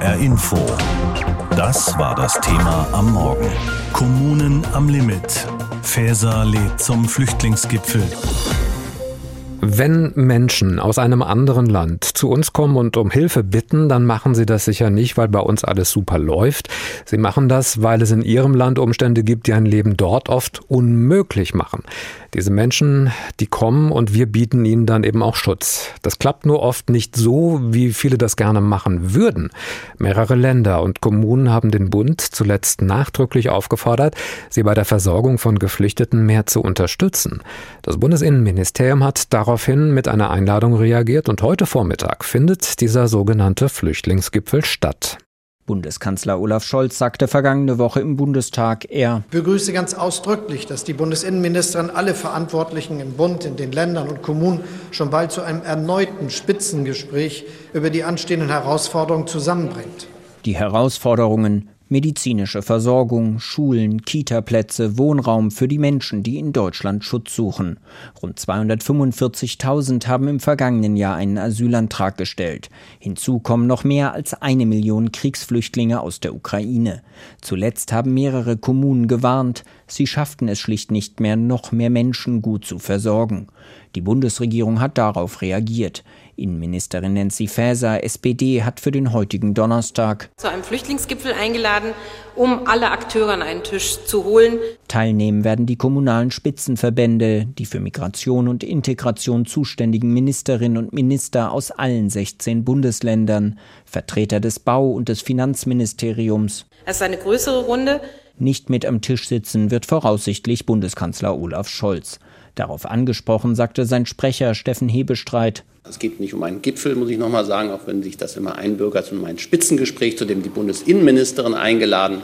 HR Info. Das war das Thema am Morgen. Kommunen am Limit. Faeser lädt zum Flüchtlingsgipfel. Wenn Menschen aus einem anderen Land zu uns kommen und um Hilfe bitten, dann machen sie das sicher nicht, weil bei uns alles super läuft. Sie machen das, weil es in ihrem Land Umstände gibt, die ein Leben dort oft unmöglich machen. Diese Menschen, die kommen und wir bieten ihnen dann eben auch Schutz. Das klappt nur oft nicht so, wie viele das gerne machen würden. Mehrere Länder und Kommunen haben den Bund zuletzt nachdrücklich aufgefordert, sie bei der Versorgung von Geflüchteten mehr zu unterstützen. Das Bundesinnenministerium hat daraufhin mit einer Einladung reagiert und heute Vormittag findet dieser sogenannte Flüchtlingsgipfel statt. Bundeskanzler Olaf Scholz sagte vergangene Woche im Bundestag, er begrüße ganz ausdrücklich, dass die Bundesinnenministerin alle Verantwortlichen im Bund, in den Ländern und Kommunen schon bald zu einem erneuten Spitzengespräch über die anstehenden Herausforderungen zusammenbringt. Die Herausforderungen medizinische Versorgung, Schulen, Kitaplätze, Wohnraum für die Menschen, die in Deutschland Schutz suchen. Rund 245.000 haben im vergangenen Jahr einen Asylantrag gestellt. Hinzu kommen noch mehr als eine Million Kriegsflüchtlinge aus der Ukraine. Zuletzt haben mehrere Kommunen gewarnt, sie schafften es schlicht nicht mehr, noch mehr Menschen gut zu versorgen. Die Bundesregierung hat darauf reagiert. Innenministerin Nancy Faeser, SPD, hat für den heutigen Donnerstag zu einem Flüchtlingsgipfel eingeladen, um alle Akteure an einen Tisch zu holen. Teilnehmen werden die kommunalen Spitzenverbände, die für Migration und Integration zuständigen Ministerinnen und Minister aus allen 16 Bundesländern, Vertreter des Bau- und des Finanzministeriums. Es ist eine größere Runde. Nicht mit am Tisch sitzen wird voraussichtlich Bundeskanzler Olaf Scholz. Darauf angesprochen sagte sein Sprecher Steffen Hebestreit, es geht nicht um einen Gipfel, muss ich noch mal sagen, auch wenn sich das immer einbürgert, sondern um ein Spitzengespräch, zu dem die Bundesinnenministerin eingeladen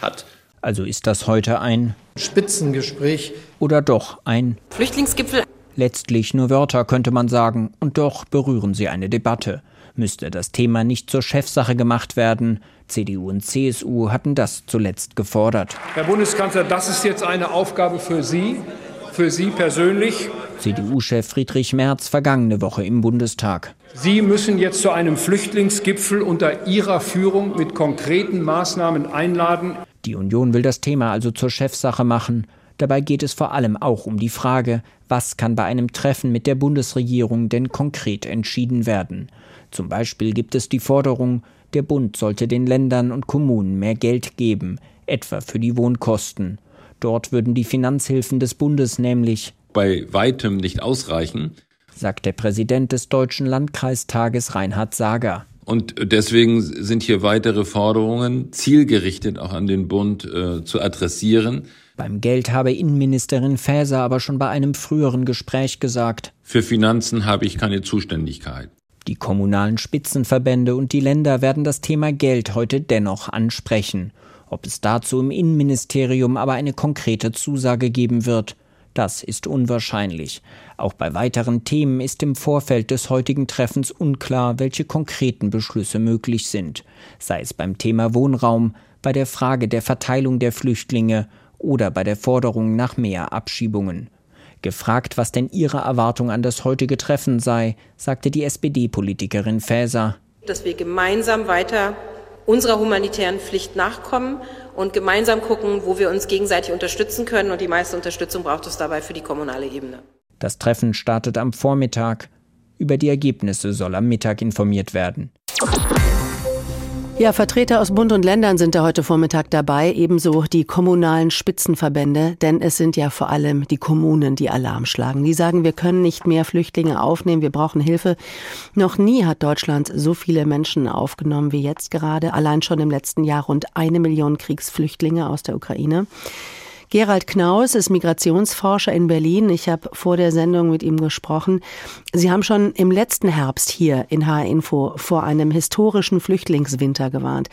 hat. Also ist das heute ein Spitzengespräch oder doch ein Flüchtlingsgipfel? Letztlich nur Wörter, könnte man sagen, und doch berühren sie eine Debatte. Müsste das Thema nicht zur Chefsache gemacht werden? CDU und CSU hatten das zuletzt gefordert. Herr Bundeskanzler, das ist jetzt eine Aufgabe für Sie für Sie persönlich? CDU-Chef Friedrich Merz vergangene Woche im Bundestag. Sie müssen jetzt zu einem Flüchtlingsgipfel unter Ihrer Führung mit konkreten Maßnahmen einladen. Die Union will das Thema also zur Chefsache machen. Dabei geht es vor allem auch um die Frage, was kann bei einem Treffen mit der Bundesregierung denn konkret entschieden werden. Zum Beispiel gibt es die Forderung, der Bund sollte den Ländern und Kommunen mehr Geld geben, etwa für die Wohnkosten. Dort würden die Finanzhilfen des Bundes nämlich bei weitem nicht ausreichen, sagt der Präsident des Deutschen Landkreistages Reinhard Sager. Und deswegen sind hier weitere Forderungen zielgerichtet auch an den Bund äh, zu adressieren. Beim Geld habe Innenministerin Faeser aber schon bei einem früheren Gespräch gesagt, für Finanzen habe ich keine Zuständigkeit. Die kommunalen Spitzenverbände und die Länder werden das Thema Geld heute dennoch ansprechen. Ob es dazu im Innenministerium aber eine konkrete Zusage geben wird, das ist unwahrscheinlich. Auch bei weiteren Themen ist im Vorfeld des heutigen Treffens unklar, welche konkreten Beschlüsse möglich sind, sei es beim Thema Wohnraum, bei der Frage der Verteilung der Flüchtlinge oder bei der Forderung nach mehr Abschiebungen. Gefragt, was denn ihre Erwartung an das heutige Treffen sei, sagte die SPD-Politikerin Faeser. Dass wir gemeinsam weiter unserer humanitären Pflicht nachkommen und gemeinsam gucken, wo wir uns gegenseitig unterstützen können. Und die meiste Unterstützung braucht es dabei für die kommunale Ebene. Das Treffen startet am Vormittag. Über die Ergebnisse soll am Mittag informiert werden. Ja, Vertreter aus Bund und Ländern sind da heute Vormittag dabei, ebenso die kommunalen Spitzenverbände, denn es sind ja vor allem die Kommunen, die Alarm schlagen. Die sagen, wir können nicht mehr Flüchtlinge aufnehmen, wir brauchen Hilfe. Noch nie hat Deutschland so viele Menschen aufgenommen wie jetzt gerade. Allein schon im letzten Jahr rund eine Million Kriegsflüchtlinge aus der Ukraine. Gerald Knaus ist Migrationsforscher in Berlin. Ich habe vor der Sendung mit ihm gesprochen. Sie haben schon im letzten Herbst hier in HR Info vor einem historischen Flüchtlingswinter gewarnt.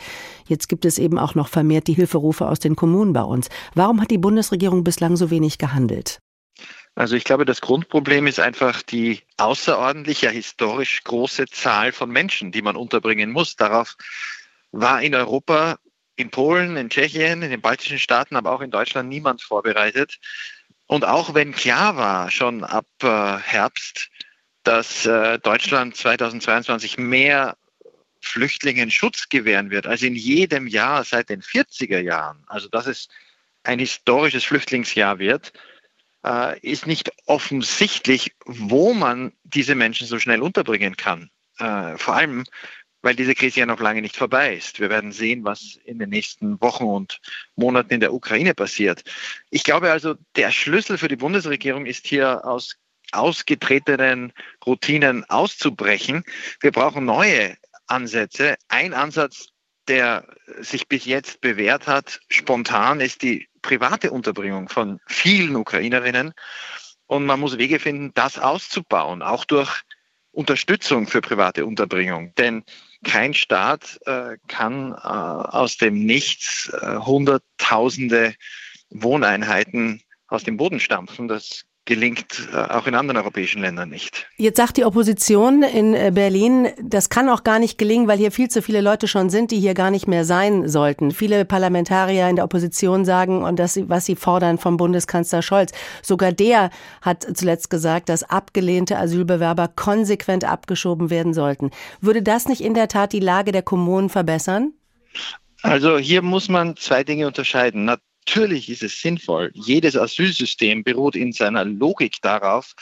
Jetzt gibt es eben auch noch vermehrt die Hilferufe aus den Kommunen bei uns. Warum hat die Bundesregierung bislang so wenig gehandelt? Also ich glaube, das Grundproblem ist einfach die außerordentlich, ja historisch große Zahl von Menschen, die man unterbringen muss. Darauf war in Europa in Polen, in Tschechien, in den baltischen Staaten, aber auch in Deutschland niemand vorbereitet. Und auch wenn klar war, schon ab äh, Herbst, dass äh, Deutschland 2022 mehr Flüchtlingen Schutz gewähren wird, als in jedem Jahr seit den 40er Jahren, also dass es ein historisches Flüchtlingsjahr wird, äh, ist nicht offensichtlich, wo man diese Menschen so schnell unterbringen kann. Äh, vor allem, weil diese Krise ja noch lange nicht vorbei ist. Wir werden sehen, was in den nächsten Wochen und Monaten in der Ukraine passiert. Ich glaube also, der Schlüssel für die Bundesregierung ist hier aus ausgetretenen Routinen auszubrechen. Wir brauchen neue Ansätze. Ein Ansatz, der sich bis jetzt bewährt hat, spontan, ist die private Unterbringung von vielen Ukrainerinnen. Und man muss Wege finden, das auszubauen, auch durch Unterstützung für private Unterbringung. Denn kein Staat äh, kann äh, aus dem Nichts äh, Hunderttausende Wohneinheiten aus dem Boden stampfen. Das gelingt äh, auch in anderen europäischen Ländern nicht. Jetzt sagt die Opposition in äh, Berlin, das kann auch gar nicht gelingen, weil hier viel zu viele Leute schon sind, die hier gar nicht mehr sein sollten. Viele Parlamentarier in der Opposition sagen und das, was sie fordern vom Bundeskanzler Scholz. Sogar der hat zuletzt gesagt, dass abgelehnte Asylbewerber konsequent abgeschoben werden sollten. Würde das nicht in der Tat die Lage der Kommunen verbessern? Also hier muss man zwei Dinge unterscheiden. Natürlich ist es sinnvoll. Jedes Asylsystem beruht in seiner Logik darauf,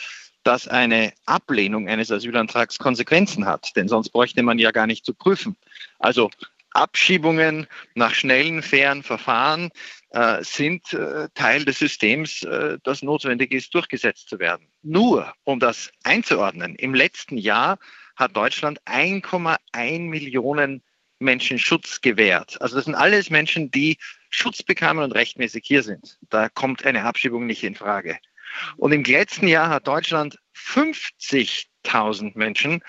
dass eine Ablehnung eines Asylantrags Konsequenzen hat. Denn sonst bräuchte man ja gar nicht zu prüfen. Also Abschiebungen nach schnellen, fairen Verfahren äh, sind äh, Teil des Systems, äh, das notwendig ist, durchgesetzt zu werden. Nur, um das einzuordnen, im letzten Jahr hat Deutschland 1,1 Millionen Menschen Schutz gewährt. Also das sind alles Menschen, die Schutz bekamen und rechtmäßig hier sind. Da kommt eine Abschiebung nicht in Frage. Und im letzten Jahr hat Deutschland 50.000 Menschen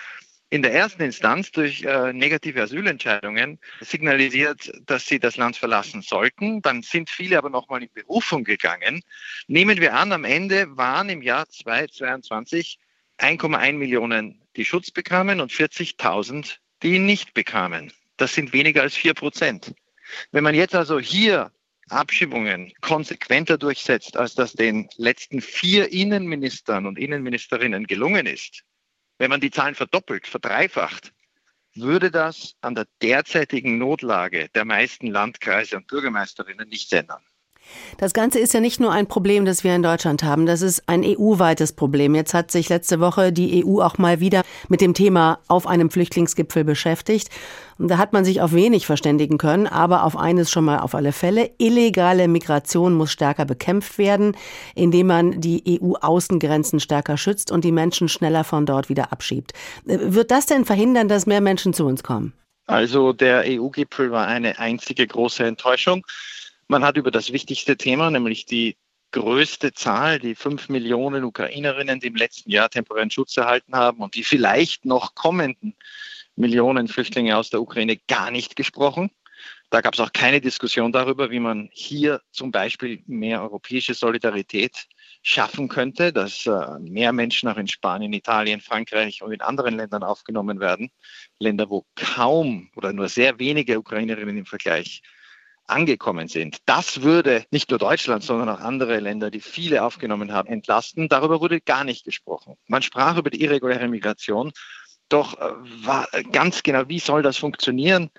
in der ersten Instanz durch äh, negative Asylentscheidungen signalisiert, dass sie das Land verlassen sollten. Dann sind viele aber nochmal in Berufung gegangen. Nehmen wir an, am Ende waren im Jahr 2022 1,1 Millionen, die Schutz bekamen und 40.000, die ihn nicht bekamen. Das sind weniger als vier Prozent. Wenn man jetzt also hier Abschiebungen konsequenter durchsetzt, als das den letzten vier Innenministern und Innenministerinnen gelungen ist, wenn man die Zahlen verdoppelt, verdreifacht, würde das an der derzeitigen Notlage der meisten Landkreise und Bürgermeisterinnen nichts ändern. Das Ganze ist ja nicht nur ein Problem, das wir in Deutschland haben, das ist ein EU-weites Problem. Jetzt hat sich letzte Woche die EU auch mal wieder mit dem Thema auf einem Flüchtlingsgipfel beschäftigt. Und da hat man sich auf wenig verständigen können, aber auf eines schon mal auf alle Fälle. Illegale Migration muss stärker bekämpft werden, indem man die EU-Außengrenzen stärker schützt und die Menschen schneller von dort wieder abschiebt. Äh, wird das denn verhindern, dass mehr Menschen zu uns kommen? Also der EU-Gipfel war eine einzige große Enttäuschung. Man hat über das wichtigste Thema, nämlich die größte Zahl, die fünf Millionen Ukrainerinnen, die im letzten Jahr temporären Schutz erhalten haben und die vielleicht noch kommenden Millionen Flüchtlinge aus der Ukraine gar nicht gesprochen. Da gab es auch keine Diskussion darüber, wie man hier zum Beispiel mehr europäische Solidarität schaffen könnte, dass äh, mehr Menschen auch in Spanien, Italien, Frankreich und in anderen Ländern aufgenommen werden. Länder, wo kaum oder nur sehr wenige Ukrainerinnen im Vergleich angekommen sind. Das würde nicht nur Deutschland, sondern auch andere Länder, die viele aufgenommen haben, entlasten. Darüber wurde gar nicht gesprochen. Man sprach über die irreguläre Migration. Doch äh, war ganz genau, wie soll das funktionieren?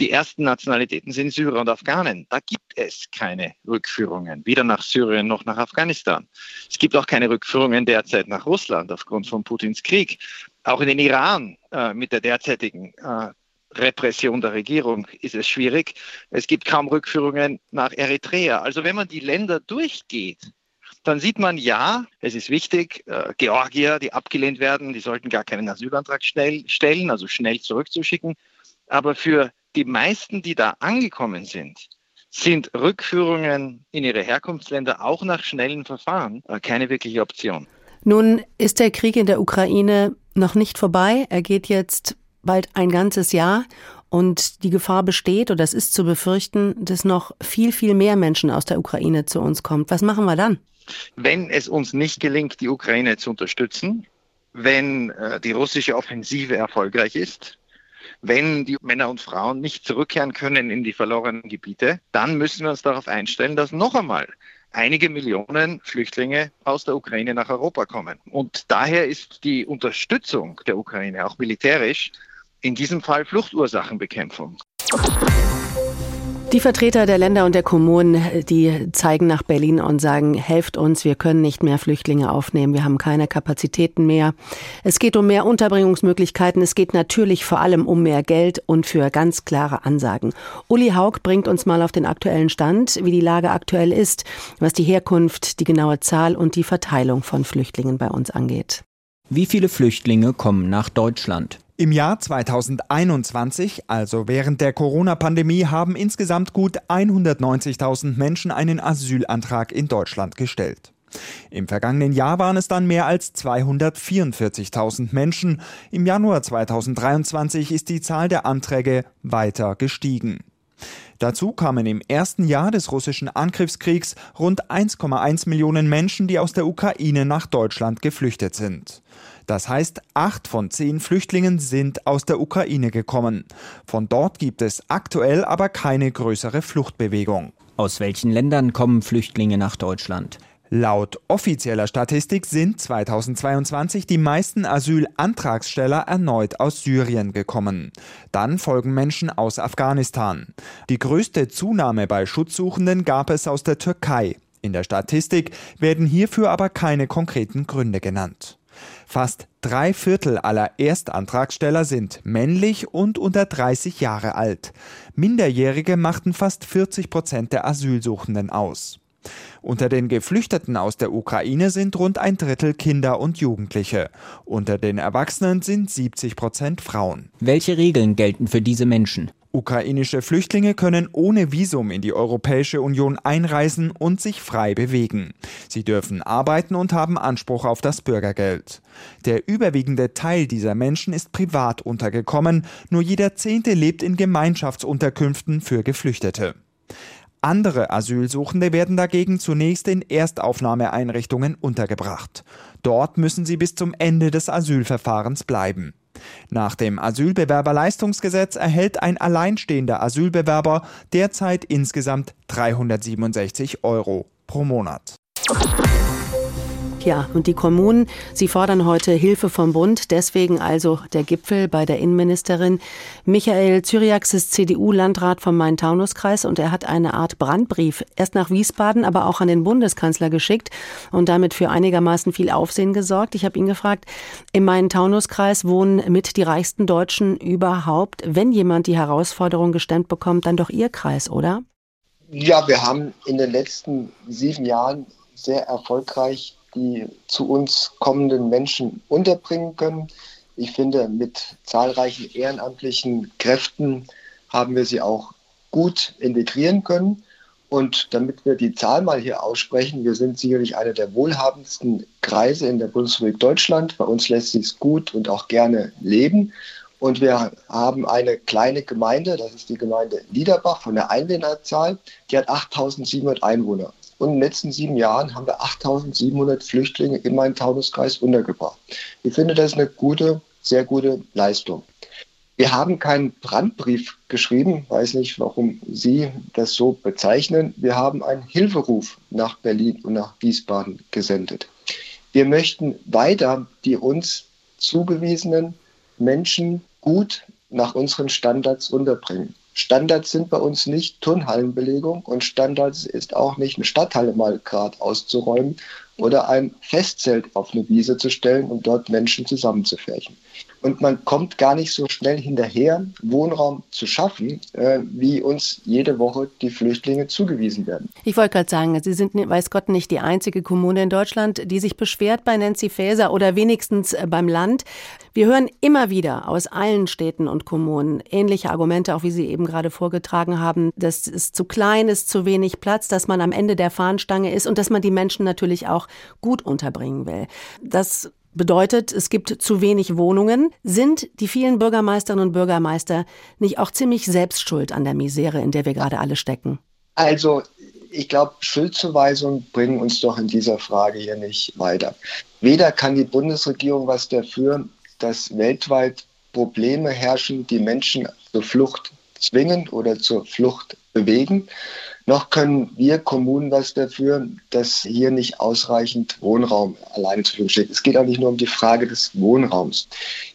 Die ersten Nationalitäten sind Syrer und Afghanen. Da gibt es keine Rückführungen, weder nach Syrien noch nach Afghanistan. Es gibt auch keine Rückführungen derzeit nach Russland aufgrund von Putins Krieg. Auch in den Iran äh, mit der derzeitigen äh, Repression der Regierung ist es schwierig. Es gibt kaum Rückführungen nach Eritrea. Also wenn man die Länder durchgeht, dann sieht man, ja, es ist wichtig, äh, Georgier, die abgelehnt werden, die sollten gar keinen Asylantrag schnell stellen, also schnell zurückzuschicken. Aber für die meisten, die da angekommen sind, sind Rückführungen in ihre Herkunftsländer auch nach schnellen Verfahren äh, keine wirkliche Option. Nun ist der Krieg in der Ukraine noch nicht vorbei. Er geht jetzt bald ein ganzes Jahr und die Gefahr besteht, oder es ist zu befürchten, dass noch viel, viel mehr Menschen aus der Ukraine zu uns kommen. Was machen wir dann? Wenn es uns nicht gelingt, die Ukraine zu unterstützen, wenn äh, die russische Offensive erfolgreich ist, wenn die Männer und Frauen nicht zurückkehren können in die verlorenen Gebiete, dann müssen wir uns darauf einstellen, dass noch einmal einige Millionen Flüchtlinge aus der Ukraine nach Europa kommen. Und daher ist die Unterstützung der Ukraine auch militärisch in diesem Fall Fluchtursachenbekämpfung. Die Vertreter der Länder und der Kommunen, die zeigen nach Berlin und sagen, helft uns, wir können nicht mehr Flüchtlinge aufnehmen, wir haben keine Kapazitäten mehr. Es geht um mehr Unterbringungsmöglichkeiten, es geht natürlich vor allem um mehr Geld und für ganz klare Ansagen. Uli Haug bringt uns mal auf den aktuellen Stand, wie die Lage aktuell ist, was die Herkunft, die genaue Zahl und die Verteilung von Flüchtlingen bei uns angeht. Wie viele Flüchtlinge kommen nach Deutschland? Im Jahr 2021, also während der Corona-Pandemie, haben insgesamt gut 190.000 Menschen einen Asylantrag in Deutschland gestellt. Im vergangenen Jahr waren es dann mehr als 244.000 Menschen. Im Januar 2023 ist die Zahl der Anträge weiter gestiegen. Dazu kamen im ersten Jahr des russischen Angriffskriegs rund 1,1 Millionen Menschen, die aus der Ukraine nach Deutschland geflüchtet sind. Das heißt, acht von zehn Flüchtlingen sind aus der Ukraine gekommen. Von dort gibt es aktuell aber keine größere Fluchtbewegung. Aus welchen Ländern kommen Flüchtlinge nach Deutschland? Laut offizieller Statistik sind 2022 die meisten Asylantragsteller erneut aus Syrien gekommen. Dann folgen Menschen aus Afghanistan. Die größte Zunahme bei Schutzsuchenden gab es aus der Türkei. In der Statistik werden hierfür aber keine konkreten Gründe genannt. Fast drei Viertel aller Erstantragsteller sind männlich und unter 30 Jahre alt. Minderjährige machten fast 40 Prozent der Asylsuchenden aus. Unter den Geflüchteten aus der Ukraine sind rund ein Drittel Kinder und Jugendliche. Unter den Erwachsenen sind 70 Prozent Frauen. Welche Regeln gelten für diese Menschen? Ukrainische Flüchtlinge können ohne Visum in die Europäische Union einreisen und sich frei bewegen. Sie dürfen arbeiten und haben Anspruch auf das Bürgergeld. Der überwiegende Teil dieser Menschen ist privat untergekommen, nur jeder Zehnte lebt in Gemeinschaftsunterkünften für Geflüchtete. Andere Asylsuchende werden dagegen zunächst in Erstaufnahmeeinrichtungen untergebracht. Dort müssen sie bis zum Ende des Asylverfahrens bleiben. Nach dem Asylbewerberleistungsgesetz erhält ein alleinstehender Asylbewerber derzeit insgesamt 367 Euro pro Monat. Ja, und die Kommunen, sie fordern heute Hilfe vom Bund. Deswegen also der Gipfel bei der Innenministerin. Michael Zyriax ist CDU-Landrat vom Main-Taunus-Kreis und er hat eine Art Brandbrief erst nach Wiesbaden, aber auch an den Bundeskanzler geschickt und damit für einigermaßen viel Aufsehen gesorgt. Ich habe ihn gefragt, im Main-Taunus-Kreis wohnen mit die reichsten Deutschen überhaupt. Wenn jemand die Herausforderung gestemmt bekommt, dann doch Ihr Kreis, oder? Ja, wir haben in den letzten sieben Jahren sehr erfolgreich die zu uns kommenden Menschen unterbringen können. Ich finde, mit zahlreichen ehrenamtlichen Kräften haben wir sie auch gut integrieren können. Und damit wir die Zahl mal hier aussprechen, wir sind sicherlich einer der wohlhabendsten Kreise in der Bundesrepublik Deutschland. Bei uns lässt sich gut und auch gerne leben. Und wir haben eine kleine Gemeinde, das ist die Gemeinde Liederbach von der Einwohnerzahl, die hat 8700 Einwohner. Und in den letzten sieben Jahren haben wir 8700 Flüchtlinge in meinen Taunuskreis untergebracht. Ich finde, das ist eine gute, sehr gute Leistung. Wir haben keinen Brandbrief geschrieben, weiß nicht, warum Sie das so bezeichnen. Wir haben einen Hilferuf nach Berlin und nach Wiesbaden gesendet. Wir möchten weiter die uns zugewiesenen Menschen gut nach unseren Standards unterbringen. Standards sind bei uns nicht Turnhallenbelegung und Standards ist auch nicht eine Stadthalle mal gerade auszuräumen oder ein Festzelt auf eine Wiese zu stellen und dort Menschen zusammenzufärchen. Und man kommt gar nicht so schnell hinterher, Wohnraum zu schaffen, äh, wie uns jede Woche die Flüchtlinge zugewiesen werden. Ich wollte gerade sagen, Sie sind, weiß Gott, nicht die einzige Kommune in Deutschland, die sich beschwert bei Nancy Faeser oder wenigstens äh, beim Land. Wir hören immer wieder aus allen Städten und Kommunen ähnliche Argumente, auch wie Sie eben gerade vorgetragen haben, dass es zu klein ist, zu wenig Platz, dass man am Ende der Fahnenstange ist und dass man die Menschen natürlich auch gut unterbringen will. Das bedeutet, es gibt zu wenig Wohnungen. Sind die vielen Bürgermeisterinnen und Bürgermeister nicht auch ziemlich selbst schuld an der Misere, in der wir gerade alle stecken? Also, ich glaube, Schuldzuweisungen bringen uns doch in dieser Frage hier nicht weiter. Weder kann die Bundesregierung was dafür, dass weltweit Probleme herrschen, die Menschen zur Flucht zwingen oder zur Flucht bewegen noch können wir Kommunen was dafür, dass hier nicht ausreichend Wohnraum alleine zur Verfügung steht. Es geht auch nicht nur um die Frage des Wohnraums.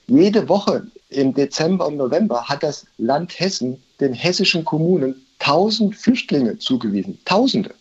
Jede Woche Im Dezember und November hat das Land Hessen den hessischen Kommunen 1000 Flüchtlinge zugewiesen. Tausende.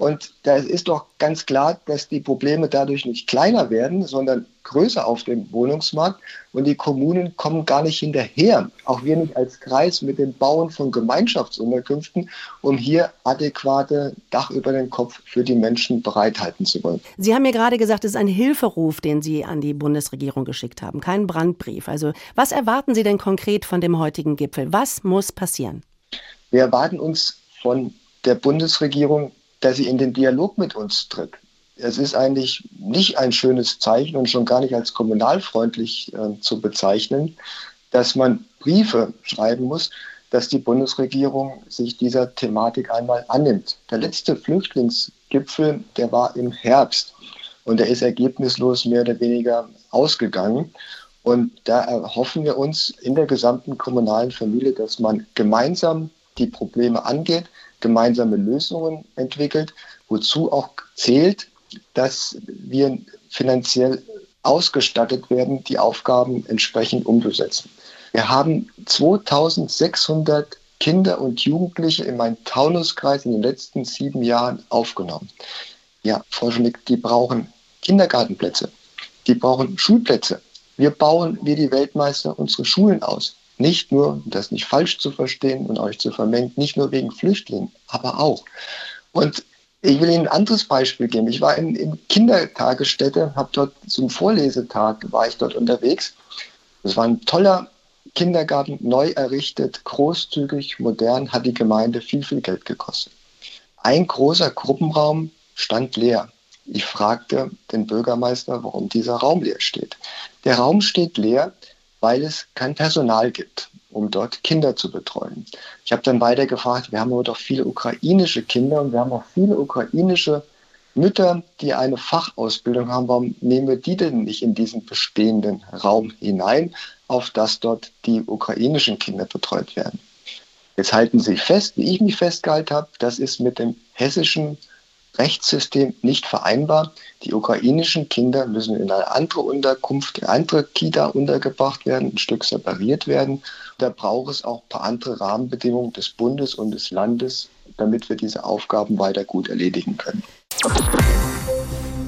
Und da ist doch ganz klar, dass die Probleme dadurch nicht kleiner werden, sondern größer auf dem Wohnungsmarkt. Und die Kommunen kommen gar nicht hinterher, auch wir nicht als Kreis, mit dem Bauen von Gemeinschaftsunterkünften, um hier adäquate Dach über den Kopf für die Menschen bereithalten zu wollen. Sie haben mir gerade gesagt, es ist ein Hilferuf, den Sie an die Bundesregierung geschickt haben, kein Brandbrief. Also was erwarten Sie denn konkret von dem heutigen Gipfel? Was muss passieren? Wir erwarten uns von der Bundesregierung dass sie in den Dialog mit uns tritt. Es ist eigentlich nicht ein schönes Zeichen und schon gar nicht als kommunalfreundlich äh, zu bezeichnen, dass man Briefe schreiben muss, dass die Bundesregierung sich dieser Thematik einmal annimmt. Der letzte Flüchtlingsgipfel, der war im Herbst und der ist ergebnislos mehr oder weniger ausgegangen. Und da erhoffen wir uns in der gesamten kommunalen Familie, dass man gemeinsam die Probleme angeht, gemeinsame Lösungen entwickelt, wozu auch zählt, dass wir finanziell ausgestattet werden, die Aufgaben entsprechend umzusetzen. Wir haben 2600 Kinder und Jugendliche in meinem Taunuskreis in den letzten sieben Jahren aufgenommen. Ja, Frau Schmick, die brauchen Kindergartenplätze, die brauchen Schulplätze. Wir bauen wie die Weltmeister unsere Schulen aus. Nicht nur, das nicht falsch zu verstehen und euch zu vermengen, nicht nur wegen Flüchtlingen, aber auch. Und ich will Ihnen ein anderes Beispiel geben. Ich war in, in Kindertagesstätte, habe dort zum Vorlesetag, war ich dort unterwegs. Es war ein toller Kindergarten, neu errichtet, großzügig, modern, hat die Gemeinde viel, viel Geld gekostet. Ein großer Gruppenraum stand leer. Ich fragte den Bürgermeister, warum dieser Raum leer steht. Der Raum steht leer, weil es kein Personal gibt, um dort Kinder zu betreuen. Ich habe dann weiter gefragt, wir haben aber doch viele ukrainische Kinder und wir haben auch viele ukrainische Mütter, die eine Fachausbildung haben. Warum nehmen wir die denn nicht in diesen bestehenden Raum hinein, auf das dort die ukrainischen Kinder betreut werden? Jetzt halten Sie fest, wie ich mich festgehalten habe, das ist mit dem hessischen Rechtssystem nicht vereinbar. Die ukrainischen Kinder müssen in eine andere Unterkunft, in eine andere Kita untergebracht werden, ein Stück separiert werden. Da braucht es auch ein paar andere Rahmenbedingungen des Bundes und des Landes, damit wir diese Aufgaben weiter gut erledigen können.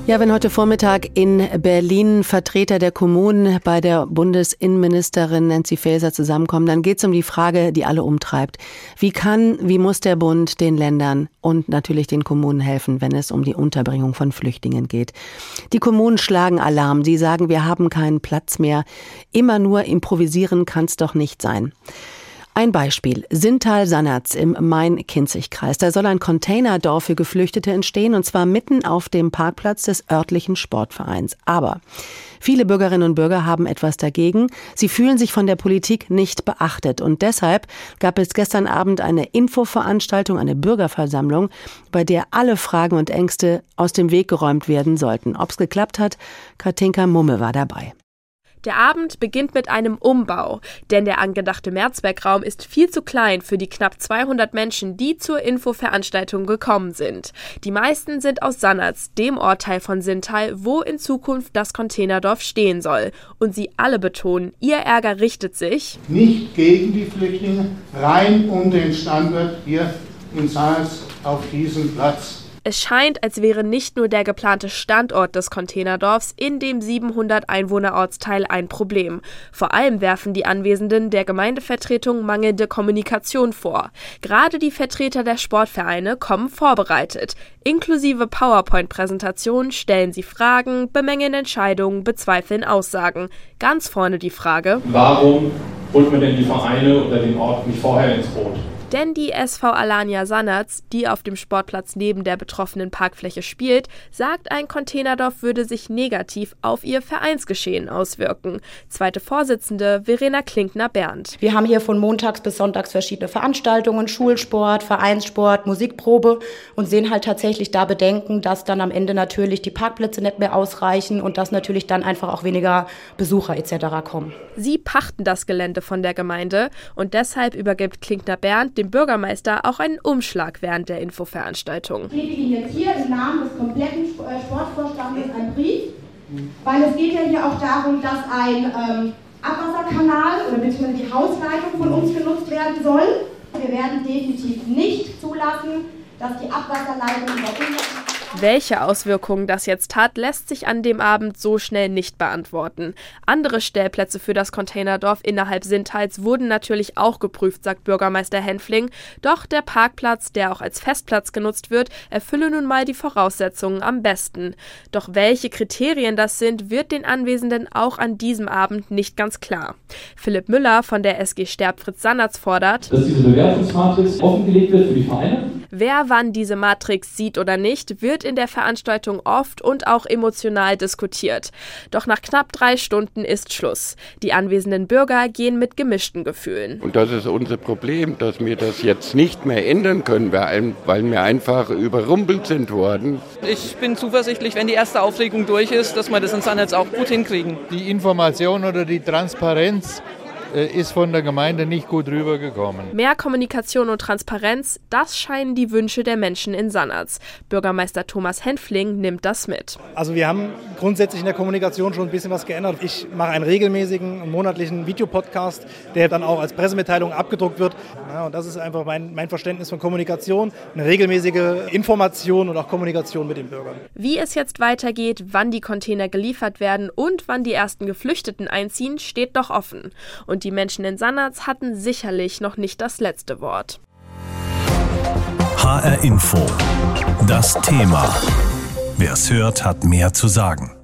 Ja, wenn heute Vormittag in Berlin Vertreter der Kommunen bei der Bundesinnenministerin Nancy Faeser zusammenkommen, dann geht es um die Frage, die alle umtreibt. Wie kann, wie muss der Bund den Ländern und natürlich den Kommunen helfen, wenn es um die Unterbringung von Flüchtlingen geht? Die Kommunen schlagen Alarm. Sie sagen, wir haben keinen Platz mehr. Immer nur improvisieren kann es doch nicht sein. Ein Beispiel. Sintal-Sannerz im Main-Kinzig-Kreis. Da soll ein Containerdorf für Geflüchtete entstehen und zwar mitten auf dem Parkplatz des örtlichen Sportvereins. Aber viele Bürgerinnen und Bürger haben etwas dagegen. Sie fühlen sich von der Politik nicht beachtet und deshalb gab es gestern Abend eine Infoveranstaltung, eine Bürgerversammlung, bei der alle Fragen und Ängste aus dem Weg geräumt werden sollten. Ob's geklappt hat, Katinka Mumme war dabei. Der Abend beginnt mit einem Umbau, denn der angedachte Mehrzweckraum ist viel zu klein für die knapp 200 Menschen, die zur Infoveranstaltung gekommen sind. Die meisten sind aus Sannerz, dem Ortteil von Sintal, wo in Zukunft das Containerdorf stehen soll. Und sie alle betonen, ihr Ärger richtet sich nicht gegen die Flüchtlinge, rein um den Standort hier in Sannerz auf diesem Platz es scheint, als wäre nicht nur der geplante Standort des Containerdorfs in dem 700 Einwohner Ortsteil ein Problem. Vor allem werfen die Anwesenden der Gemeindevertretung mangelnde Kommunikation vor. Gerade die Vertreter der Sportvereine kommen vorbereitet. Inklusive PowerPoint-Präsentationen stellen sie Fragen, bemängeln Entscheidungen, bezweifeln Aussagen. Ganz vorne die Frage: Warum holt man denn die Vereine oder den Ort nicht vorher ins Boot? Denn die SV Alania Sannerz, die auf dem Sportplatz neben der betroffenen Parkfläche spielt, sagt, ein Containerdorf würde sich negativ auf ihr Vereinsgeschehen auswirken. Zweite Vorsitzende Verena Klinkner-Berndt. Wir haben hier von montags bis sonntags verschiedene Veranstaltungen, Schulsport, Vereinssport, Musikprobe und sehen halt tatsächlich da Bedenken, dass dann am Ende natürlich die Parkplätze nicht mehr ausreichen und dass natürlich dann einfach auch weniger Besucher etc. kommen. Sie pachten das Gelände von der Gemeinde und deshalb übergibt Klinkner-Berndt dem Bürgermeister auch einen Umschlag während der Infoveranstaltung. Ich gebe Ihnen jetzt hier im Namen des kompletten äh, Sportvorstandes einen Brief, weil es geht ja hier auch darum, dass ein ähm, Abwasserkanal oder beziehungsweise die Hausleitung von uns genutzt werden soll. Wir werden definitiv nicht zulassen, dass die Abwasserleitung über unser welche Auswirkungen das jetzt hat, lässt sich an dem Abend so schnell nicht beantworten. Andere Stellplätze für das Containerdorf innerhalb Sintheils wurden natürlich auch geprüft, sagt Bürgermeister Henfling. Doch der Parkplatz, der auch als Festplatz genutzt wird, erfülle nun mal die Voraussetzungen am besten. Doch welche Kriterien das sind, wird den Anwesenden auch an diesem Abend nicht ganz klar. Philipp Müller von der SG Sterb Fritz Sannerz fordert, dass diese Bewertungsmatrix offengelegt wird für die Vereine. Wer wann diese Matrix sieht oder nicht, wird in der Veranstaltung oft und auch emotional diskutiert. Doch nach knapp drei Stunden ist Schluss. Die anwesenden Bürger gehen mit gemischten Gefühlen. Und das ist unser Problem, dass wir das jetzt nicht mehr ändern können, weil wir einfach überrumpelt sind worden. Ich bin zuversichtlich, wenn die erste Aufregung durch ist, dass wir das in Sannetz auch gut hinkriegen. Die Information oder die Transparenz ist von der Gemeinde nicht gut rübergekommen. Mehr Kommunikation und Transparenz, das scheinen die Wünsche der Menschen in Sannerz. Bürgermeister Thomas Henfling nimmt das mit. Also wir haben grundsätzlich in der Kommunikation schon ein bisschen was geändert. Ich mache einen regelmäßigen monatlichen Videopodcast, der dann auch als Pressemitteilung abgedruckt wird. Ja, und das ist einfach mein, mein Verständnis von Kommunikation, eine regelmäßige Information und auch Kommunikation mit den Bürgern. Wie es jetzt weitergeht, wann die Container geliefert werden und wann die ersten Geflüchteten einziehen, steht noch offen. Und die Menschen in Sannerz hatten sicherlich noch nicht das letzte Wort. HR Info. Das Thema. Wer es hört, hat mehr zu sagen.